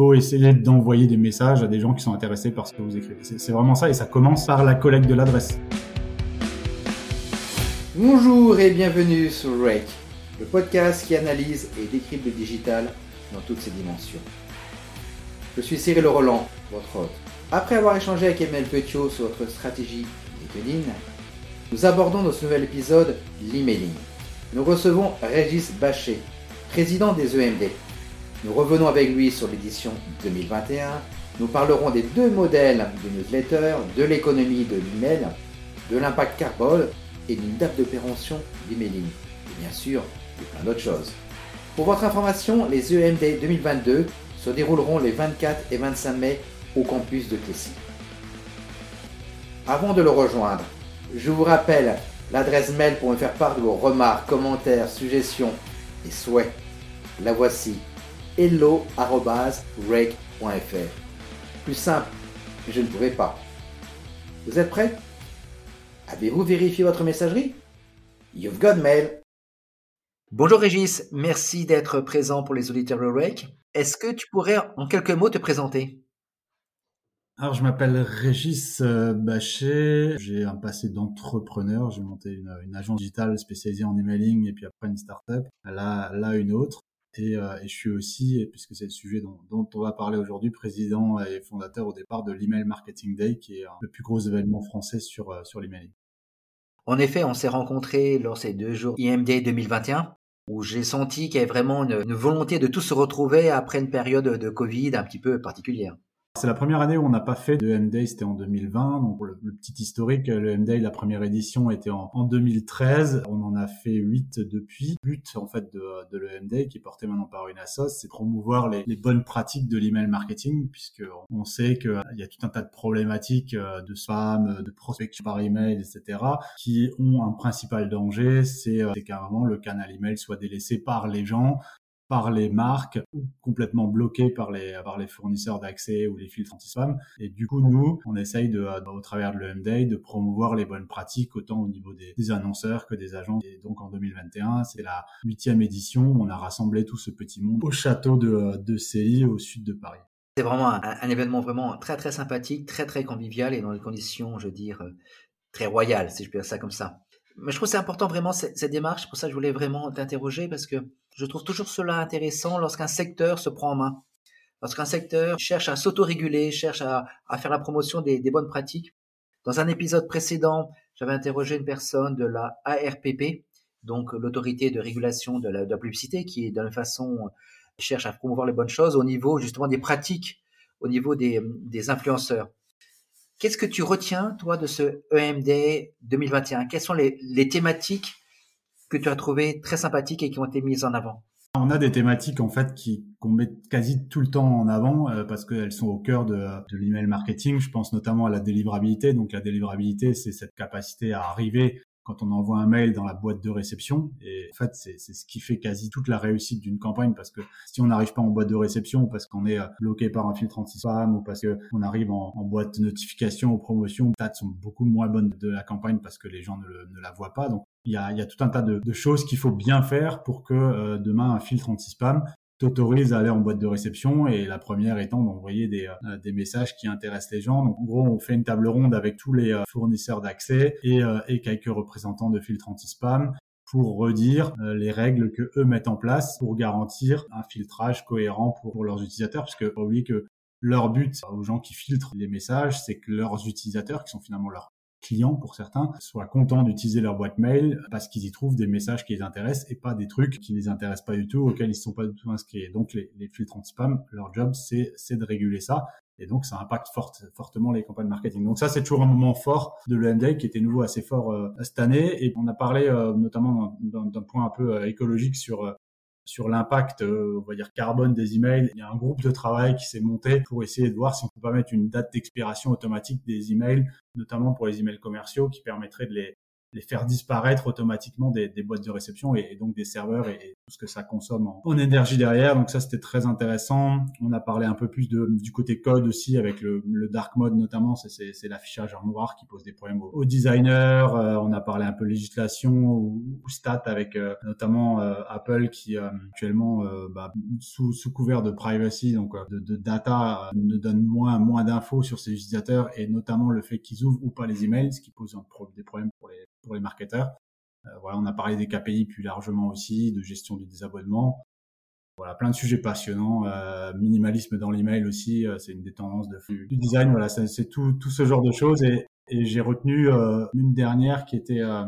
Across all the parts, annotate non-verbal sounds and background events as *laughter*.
faut essayer d'envoyer des messages à des gens qui sont intéressés par ce que vous écrivez. C'est vraiment ça et ça commence par la collecte de l'adresse. Bonjour et bienvenue sur Rake, le podcast qui analyse et décrypte le digital dans toutes ses dimensions. Je suis Cyril Roland, votre hôte. Après avoir échangé avec Emmanuel Petiot sur votre stratégie LinkedIn, nous abordons dans ce nouvel épisode l'emailing. Nous recevons Régis Bachet, président des EMD. Nous revenons avec lui sur l'édition 2021. Nous parlerons des deux modèles de newsletter, de l'économie de l'email, de l'impact carbone et d'une date d'opération d'emailing. Et bien sûr, de plein d'autres choses. Pour votre information, les EMD 2022 se dérouleront les 24 et 25 mai au campus de Clécy. Avant de le rejoindre, je vous rappelle l'adresse mail pour me faire part de vos remarques, commentaires, suggestions et souhaits. La voici hello.rake.fr. Plus simple, je ne pouvais pas. Vous êtes prêts? Avez-vous vérifié votre messagerie? You've got mail. Bonjour Régis, merci d'être présent pour les auditeurs de Rake. Est-ce que tu pourrais en quelques mots te présenter? Alors, je m'appelle Régis euh, Bachet. J'ai un passé d'entrepreneur. J'ai monté une, une, agence digitale spécialisée en emailing et puis après une startup. Là, là une autre. Et, euh, et je suis aussi, puisque c'est le sujet dont, on va parler aujourd'hui, président et fondateur au départ de l'Email Marketing Day, qui est le plus gros événement français sur, euh, sur l'emailing. En effet, on s'est rencontrés lors de ces deux jours IMD 2021 où j'ai senti qu'il y avait vraiment une, volonté de tous se retrouver après une période de Covid un petit peu particulière. C'est la première année où on n'a pas fait de M-Day, c'était en 2020. Donc le, petit historique, le M-Day, la première édition était en, en, 2013. On en a fait 8 depuis. Le but en fait de, de le M-Day, qui est porté maintenant par une c'est promouvoir les, bonnes pratiques de l'email marketing, puisque on sait qu'il y a tout un tas de problématiques euh, de spam, de prospection par email, etc., qui ont un principal danger, c'est euh, qu'à un moment le canal email soit délaissé par les gens par les marques ou complètement bloqués par les, par les fournisseurs d'accès ou les filtres anti-spam. Et du coup, nous, on essaye de, euh, au travers de l'EMDA, de promouvoir les bonnes pratiques autant au niveau des, annonceurs que des agents. Et donc en 2021, c'est la huitième édition. On a rassemblé tout ce petit monde au château de, de CI au sud de Paris. C'est vraiment un, un, événement vraiment très très sympathique, très très convivial et dans des conditions, je veux dire, euh, très royales, si je peux dire ça comme ça. Mais je trouve c'est important vraiment cette, démarche. Pour ça, je voulais vraiment t'interroger parce que je trouve toujours cela intéressant lorsqu'un secteur se prend en main. Lorsqu'un secteur cherche à s'autoréguler, cherche à, faire la promotion des, bonnes pratiques. Dans un épisode précédent, j'avais interrogé une personne de la ARPP, donc l'autorité de régulation de la, de la publicité, qui de la façon cherche à promouvoir les bonnes choses au niveau justement des pratiques, au niveau des, des influenceurs. Qu'est-ce que tu retiens, toi, de ce EMD 2021 Quelles sont les, thématiques que tu as trouvées très sympathiques et qui ont été mises en avant? On a des thématiques en fait qui qu'on met quasi tout le temps en avant euh, parce qu'elles sont au cœur de, de l'email marketing. Je pense notamment à la délivrabilité. Donc la délivrabilité, c'est cette capacité à arriver quand on envoie un mail dans la boîte de réception. Et en fait, c'est ce qui fait quasi toute la réussite d'une campagne parce que si on n'arrive pas en boîte de réception parce qu'on est euh, bloqué par un filtre anti-spam ou parce qu'on arrive en, boîte notification ou promotion, les sont beaucoup moins bonnes de la campagne parce que les gens ne, la voient pas. Donc, il y a, y a tout un tas de, de choses qu'il faut bien faire pour que euh, demain un filtre anti-spam t'autorise à aller en boîte de réception et la première étant d'envoyer des, euh, des messages qui intéressent les gens. Donc en gros, on fait une table ronde avec tous les euh, fournisseurs d'accès et, euh, et quelques représentants de filtres anti-spam pour redire les règles que eux mettent en place pour garantir un filtrage cohérent pour, leurs utilisateurs, parce que que leur but aux gens qui filtrent les messages, c'est que leurs utilisateurs, qui sont finalement leurs clients pour certains soient contents d'utiliser leur boîte mail parce qu'ils y trouvent des messages qui les intéressent et pas des trucs qui les intéressent pas du tout, auxquels ils ne sont pas du tout inscrits. Donc les, les filtres anti-spam, leur job c'est de réguler ça. Et donc, ça impacte fort, fortement les campagnes marketing. Donc ça, c'est toujours un moment fort de l'EMD qui était nouveau assez fort euh, cette année. Et on a parlé euh, notamment d'un point un peu euh, écologique sur sur l'impact, euh, on va dire carbone des emails. Il y a un groupe de travail qui s'est monté pour essayer de voir si on peut pas mettre une date d'expiration automatique des emails, notamment pour les emails commerciaux, qui permettrait de les, les faire disparaître automatiquement des, boîtes de réception et, et, donc des serveurs et, tout ce que ça consomme en, énergie derrière. Donc ça, c'était très intéressant. On a parlé un peu plus de, du côté code aussi avec le, le dark mode notamment. C'est l'affichage en noir qui pose des problèmes aux, designers. Euh, on a parlé un peu législation ou, stats avec euh, notamment euh, Apple qui actuellement bah, sous, sous couvert de privacy, donc de, de data, ne donne moins moins d'infos sur ses utilisateurs et notamment le fait qu'ils ouvrent ou pas les emails, ce qui pose des problèmes pour les pour les marketeurs. Voilà, on a parlé des KPI plus largement aussi, de gestion du désabonnement. Voilà, plein de sujets passionnants. Euh, minimalisme dans l'email aussi, euh, c'est une des tendances de, du design. Voilà, c'est tout, tout ce genre de choses. Et, et j'ai retenu euh, une dernière qui était euh,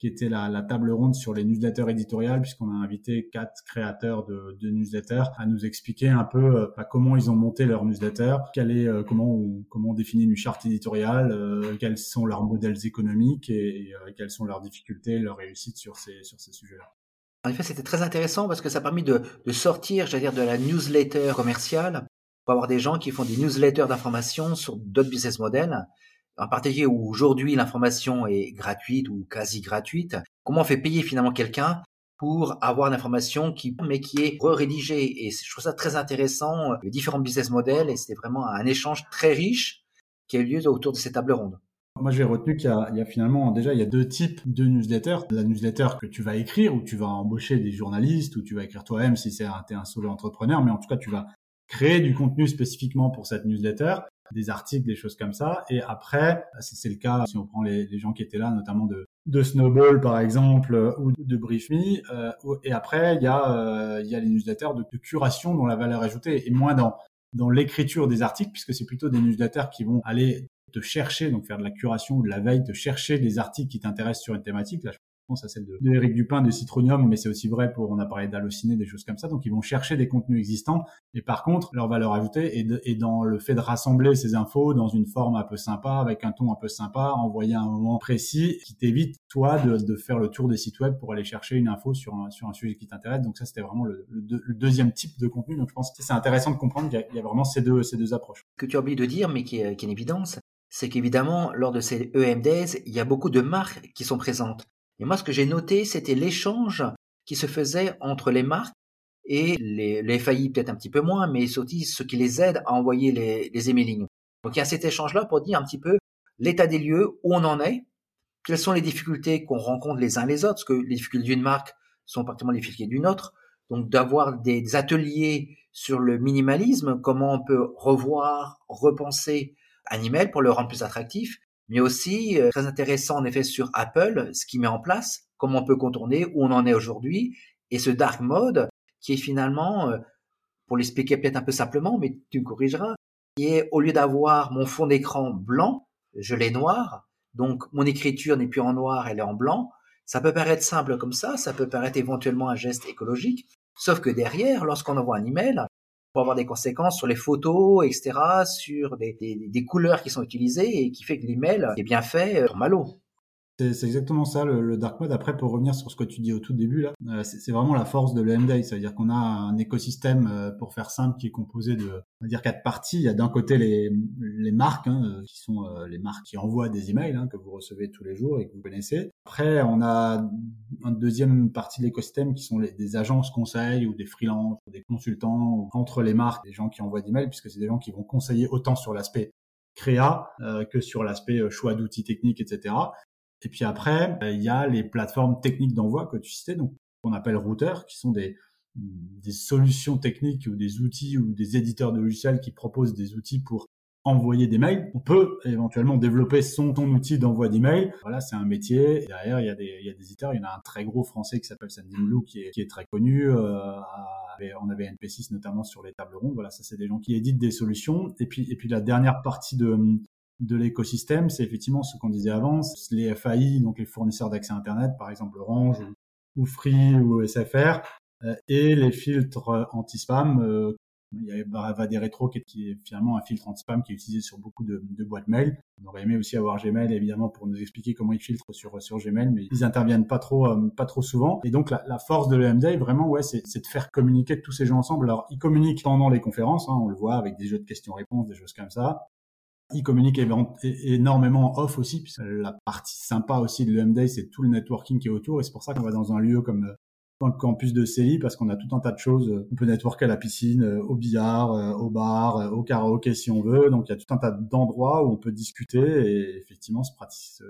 qui était la, table ronde sur les newsletters éditoriales, puisqu'on a invité quatre créateurs de, newsletters à nous expliquer un peu bah, comment ils ont monté leur newsletter, est, comment on, définit une charte éditoriale, quels sont leurs modèles économiques et, et quelles sont leurs difficultés, leurs réussites sur ces sur ces sujets-là. En effet, c'était très intéressant parce que ça a permis de, de sortir, j'allais dire, de la newsletter commerciale pour avoir des gens qui font des newsletters d'information sur d'autres business models. En particulier où aujourd'hui l'information est gratuite ou quasi gratuite. Comment on fait payer finalement quelqu'un pour avoir l'information qui, mais qui est re-rédigée. Et je trouve ça très intéressant, les différents business models, et c'était vraiment un échange très riche qui a eu lieu autour de ces tables rondes. Moi, j'ai retenu qu'il y, a finalement déjà il y a deux types de newsletters. La newsletter que tu vas écrire, où tu vas embaucher des journalistes, ou tu vas écrire toi-même si c'est un, un solo entrepreneur, mais en tout cas tu vas créer du contenu spécifiquement pour cette newsletter, des articles, des choses comme ça. Et après, c'est le cas si on prend les, gens qui étaient là, notamment de, Snowball par exemple, ou de BriefMe. Euh, et après, il y a euh, y a les newsletters de, curation dont la valeur ajoutée est moins dans dans l'écriture des articles, puisque c'est plutôt des newsletters qui vont aller te chercher, donc faire de la curation ou de la veille, te chercher des articles qui t'intéressent sur une thématique. Pense à celle de, de Eric Dupin de Citronium, mais c'est aussi vrai pour, on a parlé d'Allociné, des choses comme ça. Donc, ils vont chercher des contenus existants. Et par contre, leur valeur ajoutée est, dans le fait de rassembler ces infos dans une forme un peu sympa, avec un ton un peu sympa, envoyé à un moment précis, qui t'évite, toi, de, faire le tour des sites web pour aller chercher une info sur un, sujet qui t'intéresse. Donc, ça, c'était vraiment le, deuxième type de contenu. Donc, je pense que c'est intéressant de comprendre qu'il y, a vraiment ces deux, ces deux approches. Que tu as oublié de dire, mais qui est une évidence, c'est qu'évidemment, lors de ces EMDs, il y a beaucoup de marques qui sont présentes. Et moi, ce que j'ai noté, c'était l'échange qui se faisait entre les marques et les, les peut-être un petit peu moins, mais aussi ceux qui les aident à envoyer les, les emailing. Donc, il y a cet échange-là pour dire un petit peu l'état des lieux, où on en est, quelles sont les difficultés qu'on rencontre les uns les autres, parce que les difficultés d'une marque sont particulièrement les difficultés d'une autre. Donc, d'avoir des ateliers sur le minimalisme, comment on peut revoir, repenser un email pour le rendre plus attractif, mais aussi euh, très intéressant en effet sur Apple, ce qu'il met en place, comment on peut contourner, où on en est aujourd'hui, et ce dark mode qui est finalement, euh, pour l'expliquer peut-être un peu simplement, mais tu me corrigeras, qui est au lieu d'avoir mon fond d'écran blanc, je l'ai noir, donc mon écriture n'est plus en noir, elle est en blanc. Ça peut paraître simple comme ça, ça peut paraître éventuellement un geste écologique, sauf que derrière, lorsqu'on envoie un email, pour avoir des conséquences sur les photos, etc., sur des, des, couleurs qui sont utilisées et qui fait que l'email est bien fait pour Malo. C'est exactement ça, le, dark mode. Après, pour revenir sur ce que tu dis au tout début, là, euh, c'est vraiment la force de l'EMDAY. C'est-à-dire qu'on a un écosystème, euh, pour faire simple, qui est composé de, on va dire, quatre parties. Il y a d'un côté les, marques, hein, euh, qui sont les marques qui envoient des emails, hein, que vous recevez tous les jours et que vous connaissez. Après, on a une deuxième partie de l'écosystème qui sont des agences conseils ou des freelances, des consultants, entre les marques, des gens qui envoient des mails, puisque c'est des gens qui vont conseiller autant sur l'aspect créa que sur l'aspect choix d'outils techniques, etc. Et puis après, euh, il y a les plateformes techniques d'envoi que tu citais, donc qu'on appelle routeurs, qui sont des, des solutions techniques ou des outils ou des éditeurs de logiciels qui proposent des outils pour envoyer des mails. On peut éventuellement développer son ton outil d'envoi d'email. Voilà, c'est un métier. derrière, il y a des, il y a des éditeurs. Il y en a un très gros français qui s'appelle Sendinblue qui est, qui est très connu. Euh, on avait NP6 notamment sur les tables rondes. Voilà, ça c'est des gens qui éditent des solutions. Et puis, et puis la dernière partie de, de l'écosystème, c'est effectivement ce qu'on disait avant, les FAI, donc les fournisseurs d'accès Internet, par exemple Orange ou, Free ou SFR, euh, et les filtres anti-spam. Euh, il y a des Rétro qui est, qui est, finalement un filtre anti-spam qui est utilisé sur beaucoup de, de, boîtes mail. On aurait aimé aussi avoir Gmail évidemment pour nous expliquer comment ils filtrent sur sur Gmail, mais ils interviennent pas trop euh, pas trop souvent. Et donc la, la force de l'EMD vraiment ouais c'est de faire communiquer tous ces gens ensemble. Alors ils communiquent pendant les conférences, hein, on le voit avec des jeux de questions-réponses, des choses comme ça. Il communique énormément off aussi, puisque la partie sympa aussi de l'EMD, c'est tout le networking qui est autour, et c'est pour ça qu'on va dans un lieu comme dans le campus de CELI parce qu'on a tout un tas de choses. On peut networker à la piscine, euh, au billard, euh, au bar, euh, au karaoké si on veut. Donc il y a tout un tas d'endroits où on peut discuter et effectivement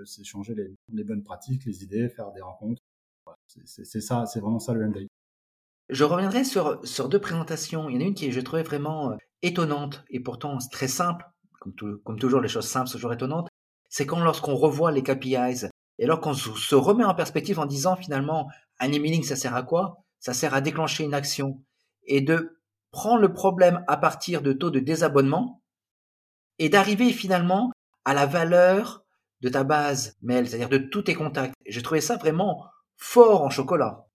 s'échanger les, bonnes pratiques, les idées, faire des rencontres. c'est ça, c'est vraiment ça le MDA. Je reviendrai sur, sur deux présentations. Il y en a une qui je trouvais vraiment étonnante et pourtant très simple. Comme, comme toujours, les choses simples sont toujours étonnantes. C'est quand lorsqu'on revoit les KPIs et alors qu'on se remet en perspective en disant finalement, un emailing, ça sert à quoi? Ça sert à déclencher une action et de prendre le problème à partir de taux de désabonnement et d'arriver finalement à la valeur de ta base mail, c'est-à-dire de tous tes contacts. J'ai trouvé ça vraiment fort en chocolat.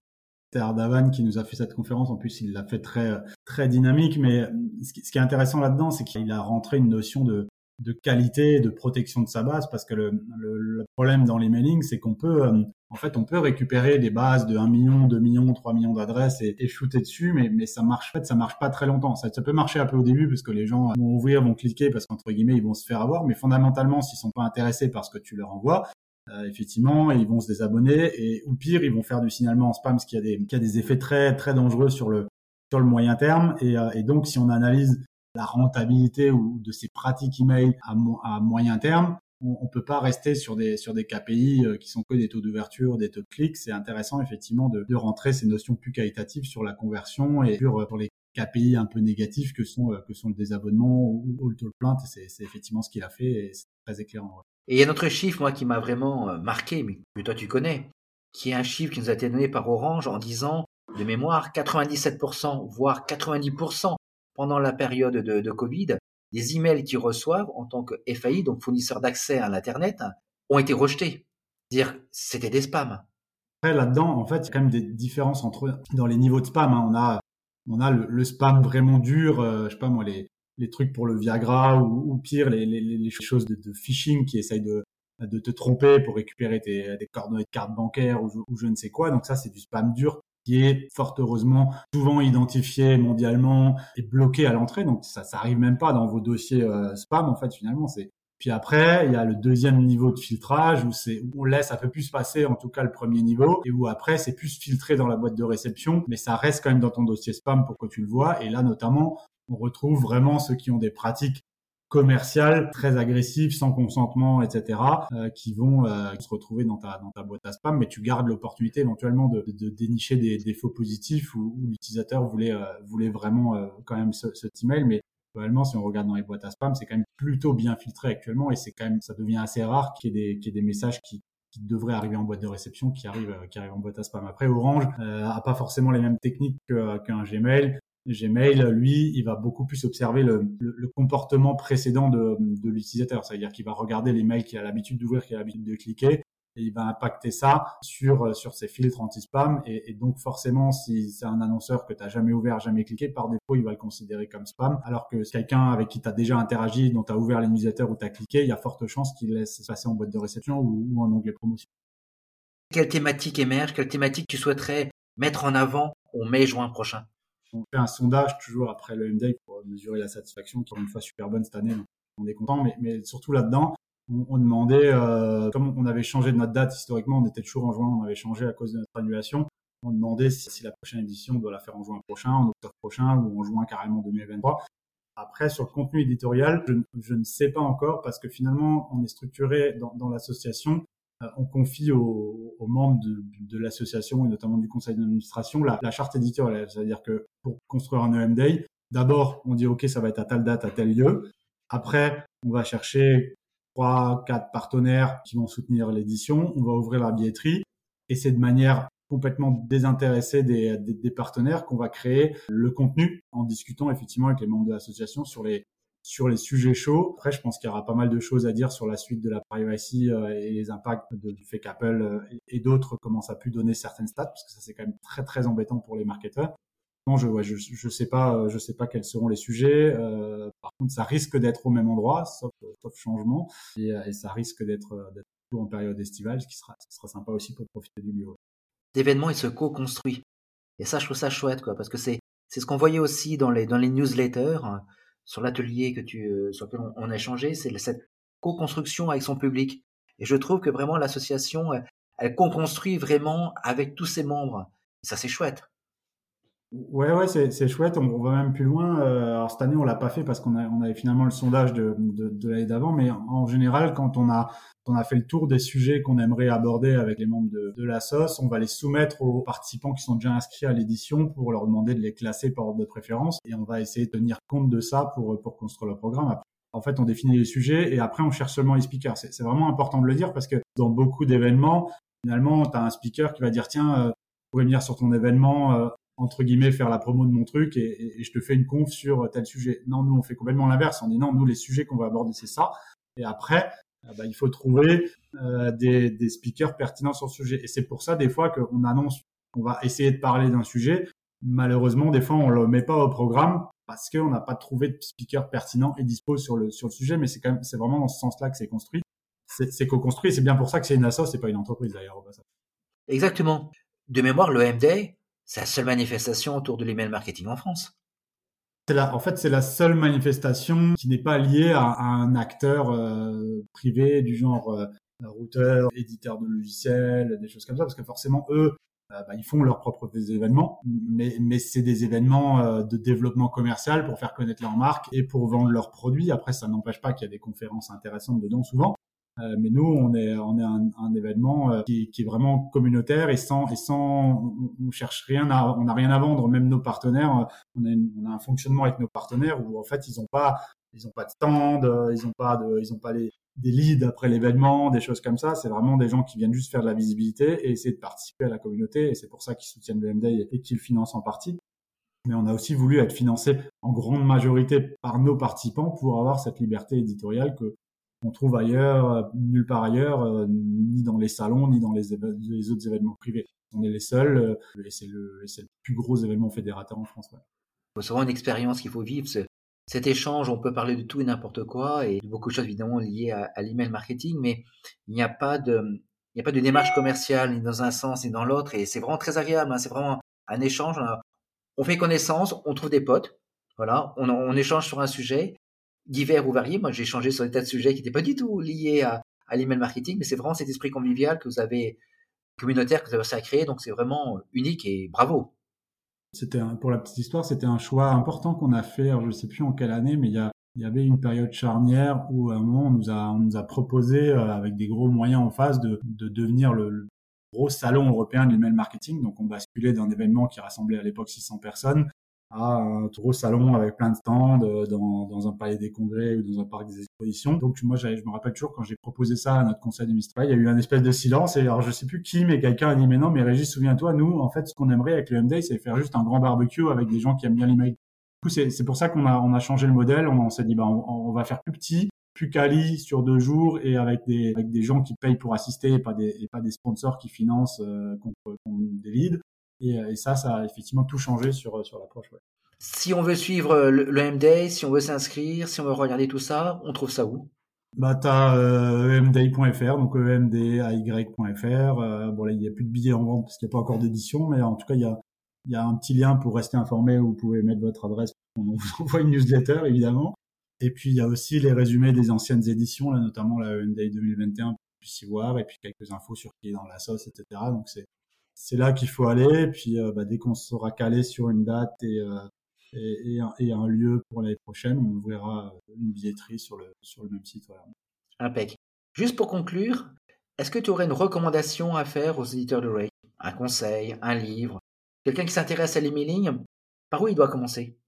C'est Ardavan qui nous a fait cette conférence. En plus, il l'a fait très, très dynamique. Mais ce qui est intéressant là-dedans, c'est qu'il a rentré une notion de, de qualité, de protection de sa base, parce que le, problème dans les mailings, c'est qu'on peut, euh, en fait, on peut récupérer des bases de 1 million, 2 millions, 3 millions d'adresses et, shooter dessus, mais, mais ça marche, en fait, ça marche pas très longtemps. Ça, ça peut marcher un peu au début, parce que les gens vont ouvrir, vont cliquer, parce qu'entre guillemets, ils vont se faire avoir, mais fondamentalement, s'ils sont pas intéressés par ce que tu leur envoies, euh, effectivement, ils vont se désabonner et ou pire, ils vont faire du signalement en spam, ce qui a des, qui a des effets très très dangereux sur le sur le moyen terme. Et, euh, et donc, si on analyse la rentabilité ou de ces pratiques email à, à moyen terme, on, peut pas rester sur des sur des KPI euh, qui sont que des taux d'ouverture, des taux de clics. C'est intéressant effectivement de, de, rentrer ces notions plus qualitatives sur la conversion et sur, euh, les KPI un peu négatifs que sont euh, que sont le désabonnement ou, le taux de plainte. C'est effectivement ce qu'il a fait et c'est très éclairant. Et il y a un autre chiffre moi qui m'a vraiment marqué, mais que toi tu connais, qui est un chiffre qui nous a été donné par Orange en disant de mémoire 97% voire 90% pendant la période de, Covid, les emails qu'ils reçoivent en tant que FAI, donc fournisseur d'accès à l'Internet, ont été rejetés. Dire c'était des spams. Après, là-dedans, en fait, il y a quand même des différences entre dans les niveaux de spam. Hein. On a, on a le, spam vraiment dur, euh, je sais pas moi, les, les trucs pour le Viagra ou, ou pire, les, les, les choses de, de, phishing qui essayent de, de te tromper pour récupérer tes, des coordonnées de carte bancaire ou, ou je ne sais quoi. Donc ça, c'est du spam dur qui est fort heureusement souvent identifié mondialement et bloqué à l'entrée. Donc ça, ça arrive même pas dans vos dossiers euh, spam en fait finalement. C'est puis après il y a le deuxième niveau de filtrage où c'est on laisse un peu plus passer en tout cas le premier niveau et où après c'est plus filtré dans la boîte de réception, mais ça reste quand même dans ton dossier spam pour que tu le vois. Et là notamment on retrouve vraiment ceux qui ont des pratiques commerciales très agressives, sans consentement, etc., euh, qui vont euh, se retrouver dans ta, dans ta boîte à spam, mais tu gardes l'opportunité éventuellement de, dénicher des défauts positifs où, l'utilisateur voulait, euh, vraiment quand même ce, cet email, mais globalement, si on regarde dans les boîtes à spam, c'est quand même plutôt bien filtré actuellement et c'est quand même, ça devient assez rare qu'il y ait des, des messages qui, qui devraient arriver en boîte de réception qui arrivent, qui arrivent en boîte à spam. Après, Orange euh, a pas forcément les mêmes techniques qu'un Gmail. Gmail, lui, il va beaucoup plus observer le, le, comportement précédent de, de l'utilisateur. C'est-à-dire qu'il va regarder les mails qu'il a l'habitude d'ouvrir, qu'il a l'habitude de cliquer, et il va impacter ça sur sur ses filtres anti-spam. Et, et, donc forcément, si c'est un annonceur que tu n'as jamais ouvert, jamais cliqué, par défaut, il va le considérer comme spam. Alors que quelqu'un avec qui tu as déjà interagi, dont tu as ouvert les newsletters ou tu as cliqué, il y a forte chance qu'il laisse passer en boîte de réception ou, ou en onglet promotion. Quelle thématique émerge Quelle thématique tu souhaiterais mettre en avant au mai-juin prochain? On fait un sondage toujours après le MDA pour mesurer la satisfaction, qui est une fois super bonne cette année, on est content. Mais, mais surtout là-dedans, on, on, demandait, euh, comme on avait changé de notre date historiquement, on était toujours en juin, on avait changé à cause de notre annulation. On demandait si, si la prochaine édition on doit la faire en juin prochain, en octobre prochain ou en juin carrément 2023. Après, sur le contenu éditorial, je, je, ne sais pas encore parce que finalement, on est structuré dans, dans l'association on confie aux, membres de, l'association et notamment du conseil d'administration la, charte éditoriale. C'est-à-dire que pour construire un EM Day, d'abord, on dit OK, ça va être à telle date, à tel lieu. Après, on va chercher trois, quatre partenaires qui vont soutenir l'édition. On va ouvrir la billetterie et c'est de manière complètement désintéressée des partenaires qu'on va créer le contenu en discutant effectivement avec les membres de l'association sur les sur les sujets chauds. Après, je pense qu'il y aura pas mal de choses à dire sur la suite de la privacy euh, et les impacts du fait qu'Apple euh, et d'autres commencent à plus donner certaines stats, parce que ça c'est quand même très très embêtant pour les marketeurs. Non, je, ouais, je, je sais pas, euh, je sais pas quels seront les sujets. Par contre, ça risque d'être au même endroit, sauf, changement, et, ça risque d'être d'être en période estivale, ce qui sera, ce qui sera sympa aussi pour profiter du lieu. L'événement, il se co-construit. Et ça, je trouve ça chouette, quoi, parce que c'est c'est ce qu'on voyait aussi dans les dans les newsletters sur l'atelier que tu, euh, sur lequel on, a échangé, c'est cette co-construction avec son public. Et je trouve que vraiment l'association, elle, co-construit vraiment avec tous ses membres. ça, c'est chouette. Ouais, ouais, c'est chouette. On, va même plus loin. Euh, alors cette année, on l'a pas fait parce qu'on on avait finalement le sondage de, de, l'année d'avant. Mais en général, quand on a, on a fait le tour des sujets qu'on aimerait aborder avec les membres de, de la SOS, on va les soumettre aux participants qui sont déjà inscrits à l'édition pour leur demander de les classer par ordre de préférence. Et on va essayer de tenir compte de ça pour, pour construire le programme. En fait, on définit les sujets et après, on cherche seulement les speakers. C'est vraiment important de le dire parce que dans beaucoup d'événements, finalement, tu as un speaker qui va dire, tiens, euh, tu pourrais venir sur ton événement, euh, entre guillemets, faire la promo de mon truc et, je te fais une conf sur tel sujet. Non, nous, on fait complètement l'inverse. On dit non, nous, les sujets qu'on va aborder, c'est ça. Et après, euh, bah, il faut trouver euh, des, des, speakers pertinents sur le sujet. Et c'est pour ça, des fois, qu'on annonce qu'on va essayer de parler d'un sujet. Malheureusement, des fois, on le met pas au programme parce qu'on n'a pas trouvé de speaker pertinent et dispo sur le, sur le sujet. Mais c'est quand même, c'est vraiment dans ce sens-là que c'est construit. C'est co-construit. C'est bien pour ça que c'est une asso, c'est pas une entreprise d'ailleurs. Exactement. De mémoire, le MD, c'est la seule manifestation autour de l'email marketing en France. En fait, c'est la seule manifestation qui n'est pas liée à, un acteur euh, privé du genre euh, routeur, éditeur de logiciels, des choses comme ça, parce que forcément, eux, euh, bah, ils font leurs propres événements, mais, mais c'est des événements de développement commercial pour faire connaître leur marque et pour vendre leurs produits. Après, ça n'empêche pas qu'il y a des conférences intéressantes dedans souvent, euh, mais nous, on est, on est un, un événement euh, qui, qui, est vraiment communautaire et sans, et sans, on, cherche rien à, on n'a rien à vendre. Même nos partenaires, euh, on a, on a un fonctionnement avec nos partenaires où en fait ils n'ont pas, ils ont pas de stand, ils n'ont pas de, ils ont pas des leads après l'événement, des choses comme ça. C'est vraiment des gens qui viennent juste faire de la visibilité et essayer de participer à la communauté. Et c'est pour ça qu'ils soutiennent le MDA et qu'ils financent en partie. Mais on a aussi voulu être financé en grande majorité par nos participants pour avoir cette liberté éditoriale que on trouve ailleurs, euh, nulle part ailleurs, euh, ni dans les salons, ni dans les, autres événements privés. On est les seuls, euh, et c'est le, plus gros événement fédérateur en France. C'est vraiment une expérience qu'il faut vivre. Cet échange, on peut parler de tout et n'importe quoi, et beaucoup de choses évidemment liées à, l'email marketing, mais il n'y a pas de, démarche commerciale ni dans un sens ni dans l'autre, et c'est vraiment très agréable. Hein. c'est vraiment un échange. On, fait connaissance, on trouve des potes, voilà, on échange sur un sujet, divers ou variés. Moi, j'ai changé sur des tas de sujets qui n'étaient pas du tout liés à, l'email marketing, mais c'est vraiment cet esprit convivial que vous avez, communautaire que vous avez réussi à créer. Donc, c'est vraiment unique et bravo. C'était pour la petite histoire, c'était un choix important qu'on a fait. je ne sais plus en quelle année, mais il y, a, il y avait une période charnière où à un moment on nous a, proposé euh, avec des gros moyens en face de, de devenir le, le, gros salon européen de l'email marketing. Donc on basculait d'un événement qui rassemblait à l'époque 600 personnes à un gros salon avec plein de stands euh, dans, dans, un palais des congrès ou dans un parc des expositions. Donc moi, je me rappelle toujours quand j'ai proposé ça à notre conseil d'administration, il y a eu un espèce de silence et alors je sais plus qui, mais quelqu'un a dit mais non, mais Régis, souviens-toi, nous, en fait, ce qu'on aimerait avec le MDay, c'est faire juste un grand barbecue avec des gens qui aiment bien l'email. Du coup, c'est pour ça qu'on a, on a changé le modèle. On, s'est dit bah on, on, va faire plus petit, plus quali sur deux jours et avec des, avec des gens qui payent pour assister et pas des, et pas des sponsors qui financent euh, contre, contre des leads. Euh, et, ça, ça a effectivement tout changé sur, euh, sur l'approche. Ouais. Si on veut suivre euh, le, le MDay, si on veut s'inscrire, si on veut regarder tout ça, on trouve ça où? Bah, t'as euh, emday.fr, donc emday.fr. Euh, bon, là, il n'y a plus de billets en vente parce qu'il n'y a pas encore d'édition, mais en tout cas, il y a, il y a un petit lien pour rester informé où vous pouvez mettre votre adresse. On vous *laughs* envoie une newsletter, évidemment. Et puis, il y a aussi les résumés des anciennes éditions, là, notamment la EMDay 2021, pour y voir, et puis quelques infos sur qui est dans la sauce, etc. Donc, c'est, c'est là qu'il faut aller. Et puis, euh, bah, dès qu'on sera calé sur une date et, euh, et, et, un, lieu pour l'année prochaine, on ouvrira une billetterie sur le, sur le même site. Voilà. Impec. Juste pour conclure, est-ce que tu aurais une recommandation à faire aux éditeurs de Ray? Un conseil, un livre? Quelqu'un qui s'intéresse à l'emailing, par où il doit commencer?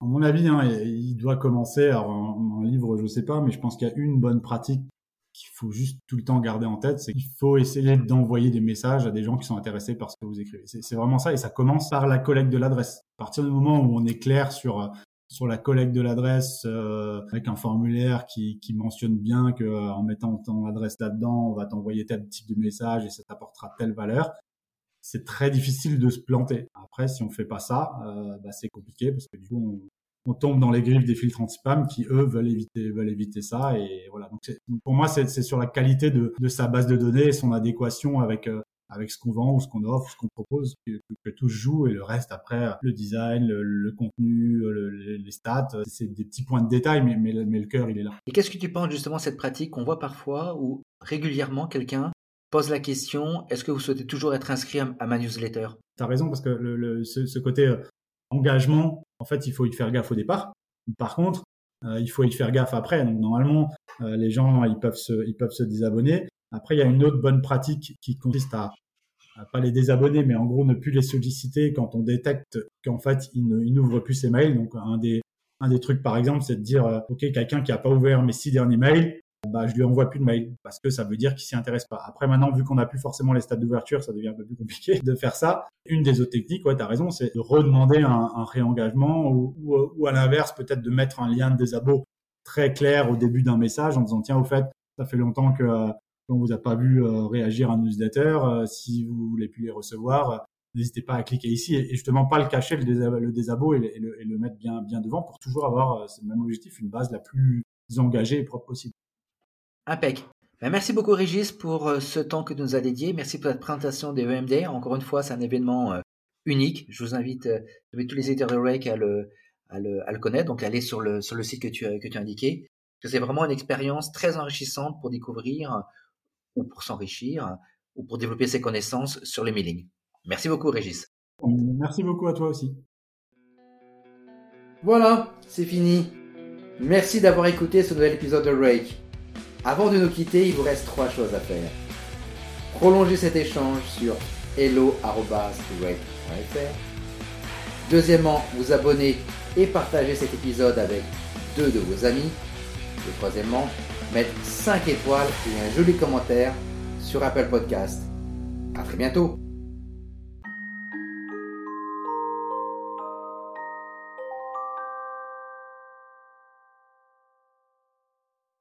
À mon avis, hein, il doit commencer. Alors, un, un livre, je ne sais pas, mais je pense qu'il y a une bonne pratique qu'il faut juste tout le temps garder en tête, c'est qu'il faut essayer d'envoyer des messages à des gens qui sont intéressés par ce que vous écrivez. C'est vraiment ça, et ça commence par la collecte de l'adresse. À partir du moment où on est clair sur sur la collecte de l'adresse euh, avec un formulaire qui, qui mentionne bien que euh, en mettant ton adresse là-dedans, on va t'envoyer tel type de message et ça t'apportera telle valeur. C'est très difficile de se planter. Après, si on fait pas ça, euh, bah, c'est compliqué parce que du coup, on, tombe dans les griffes des filtres anti-spam qui eux veulent éviter veulent éviter ça. Et voilà. Donc pour moi c'est sur la qualité de, de, sa base de données et son adéquation avec euh, avec ce qu'on vend ou ce qu'on offre, ce qu'on propose, que, que, tout se joue. Et le reste après, le design, le, contenu, les stats, c'est des petits points de détail, mais, mais, mais le cœur, il est là. Et qu'est-ce que tu penses justement de cette pratique qu'on voit parfois où régulièrement quelqu'un pose la question, est-ce que vous souhaitez toujours être inscrit à, ma newsletter? Tu as raison, parce que le, ce, côté euh, engagement, en fait, il faut y faire gaffe au départ. Par contre, euh, il faut y faire gaffe après. Donc, normalement, euh, les gens, ils peuvent, se, ils peuvent se désabonner. Après, il y a une autre bonne pratique qui consiste à, à pas les désabonner, mais en gros, ne plus les solliciter quand on détecte qu'en fait, ils n'ouvrent plus ses mails. Donc, un des, un des trucs, par exemple, c'est de dire, OK, quelqu'un qui n'a pas ouvert mes six derniers mails, bah, je lui envoie plus de mail parce que ça veut dire qu'il s'y intéresse pas. Après, maintenant, vu qu'on n'a plus forcément les stades d'ouverture, ça devient un peu plus compliqué *laughs* de faire ça. Une des autres techniques, ouais, as raison, c'est de redemander un, réengagement ou, à l'inverse, peut-être de mettre un lien de désabo très clair au début d'un message en disant, tiens, au fait, ça fait longtemps que euh, on vous a pas vu euh, réagir à un newsletter. Euh, si vous voulez plus les recevoir, n'hésitez pas à cliquer ici et, justement pas le cacher, le, désabo, le désabo et, le, et, le, mettre bien, bien devant pour toujours avoir, c'est le même objectif, une base la plus engagée et propre possible. Impec. Ben, merci beaucoup Régis pour euh, ce temps que tu nous as dédié. Merci pour la présentation des EMD. Encore une fois, c'est un événement euh, unique. Je vous invite, euh, tous les éditeurs de Rake à le, à le, à le connaître, donc aller sur le, sur le site que tu, que tu as indiqué. C'est vraiment une expérience très enrichissante pour découvrir ou pour s'enrichir ou pour développer ses connaissances sur le mailing. Merci beaucoup Régis. Merci beaucoup à toi aussi. Voilà, c'est fini. Merci d'avoir écouté ce nouvel épisode de Rake. Avant de nous quitter, il vous reste trois choses à faire. Prolonger cet échange sur hello.rate.fr. Deuxièmement, vous abonner et partager cet épisode avec deux de vos amis. Et troisièmement, mettre 5 étoiles et un joli commentaire sur Apple Podcast. A très bientôt